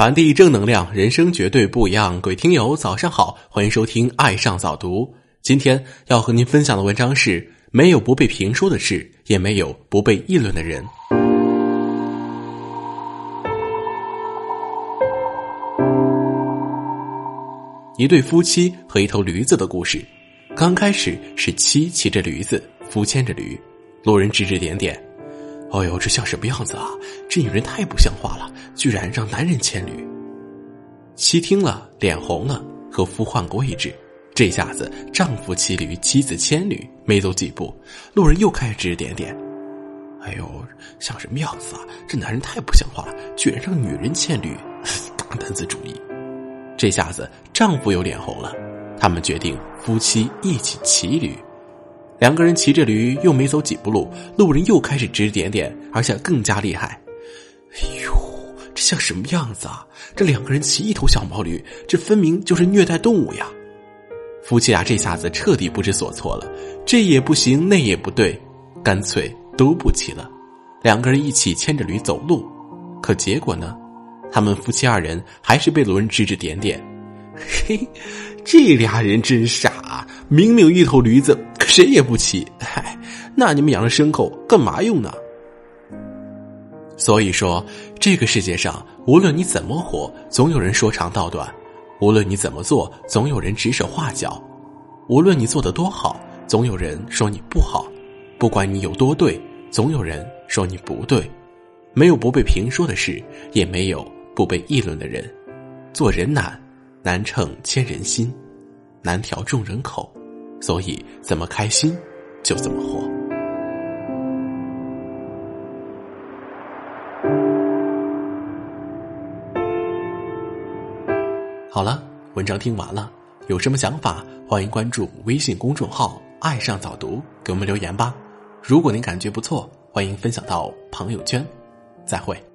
传递正能量，人生绝对不一样。各位听友，早上好，欢迎收听《爱上早读》。今天要和您分享的文章是：没有不被评说的事，也没有不被议论的人。一对夫妻和一头驴子的故事。刚开始是妻骑着驴子，夫牵着驴，路人指指点点。哦呦，这像什么样子啊？这女人太不像话了，居然让男人牵驴。妻听了，脸红了，和夫换过位置。这下子，丈夫骑驴，妻子牵驴，没走几步，路人又开始指指点点。哎呦，像什么样子啊？这男人太不像话了，居然让女人牵驴，大男子主义。这下子，丈夫又脸红了。他们决定夫妻一起骑驴。两个人骑着驴，又没走几步路，路人又开始指指点点，而且更加厉害。哎呦，这像什么样子啊？这两个人骑一头小毛驴，这分明就是虐待动物呀！夫妻俩这下子彻底不知所措了，这也不行，那也不对，干脆都不骑了。两个人一起牵着驴走路，可结果呢？他们夫妻二人还是被路人指指点点。嘿，这俩人真傻，明明一头驴子。谁也不骑，嗨，那你们养了牲口干嘛用呢？所以说，这个世界上，无论你怎么活，总有人说长道短；无论你怎么做，总有人指手画脚；无论你做的多好，总有人说你不好；不管你有多对，总有人说你不对。没有不被评说的事，也没有不被议论的人。做人难，难称千人心，难调众人口。所以，怎么开心就怎么活。好了，文章听完了，有什么想法，欢迎关注微信公众号“爱上早读”，给我们留言吧。如果您感觉不错，欢迎分享到朋友圈。再会。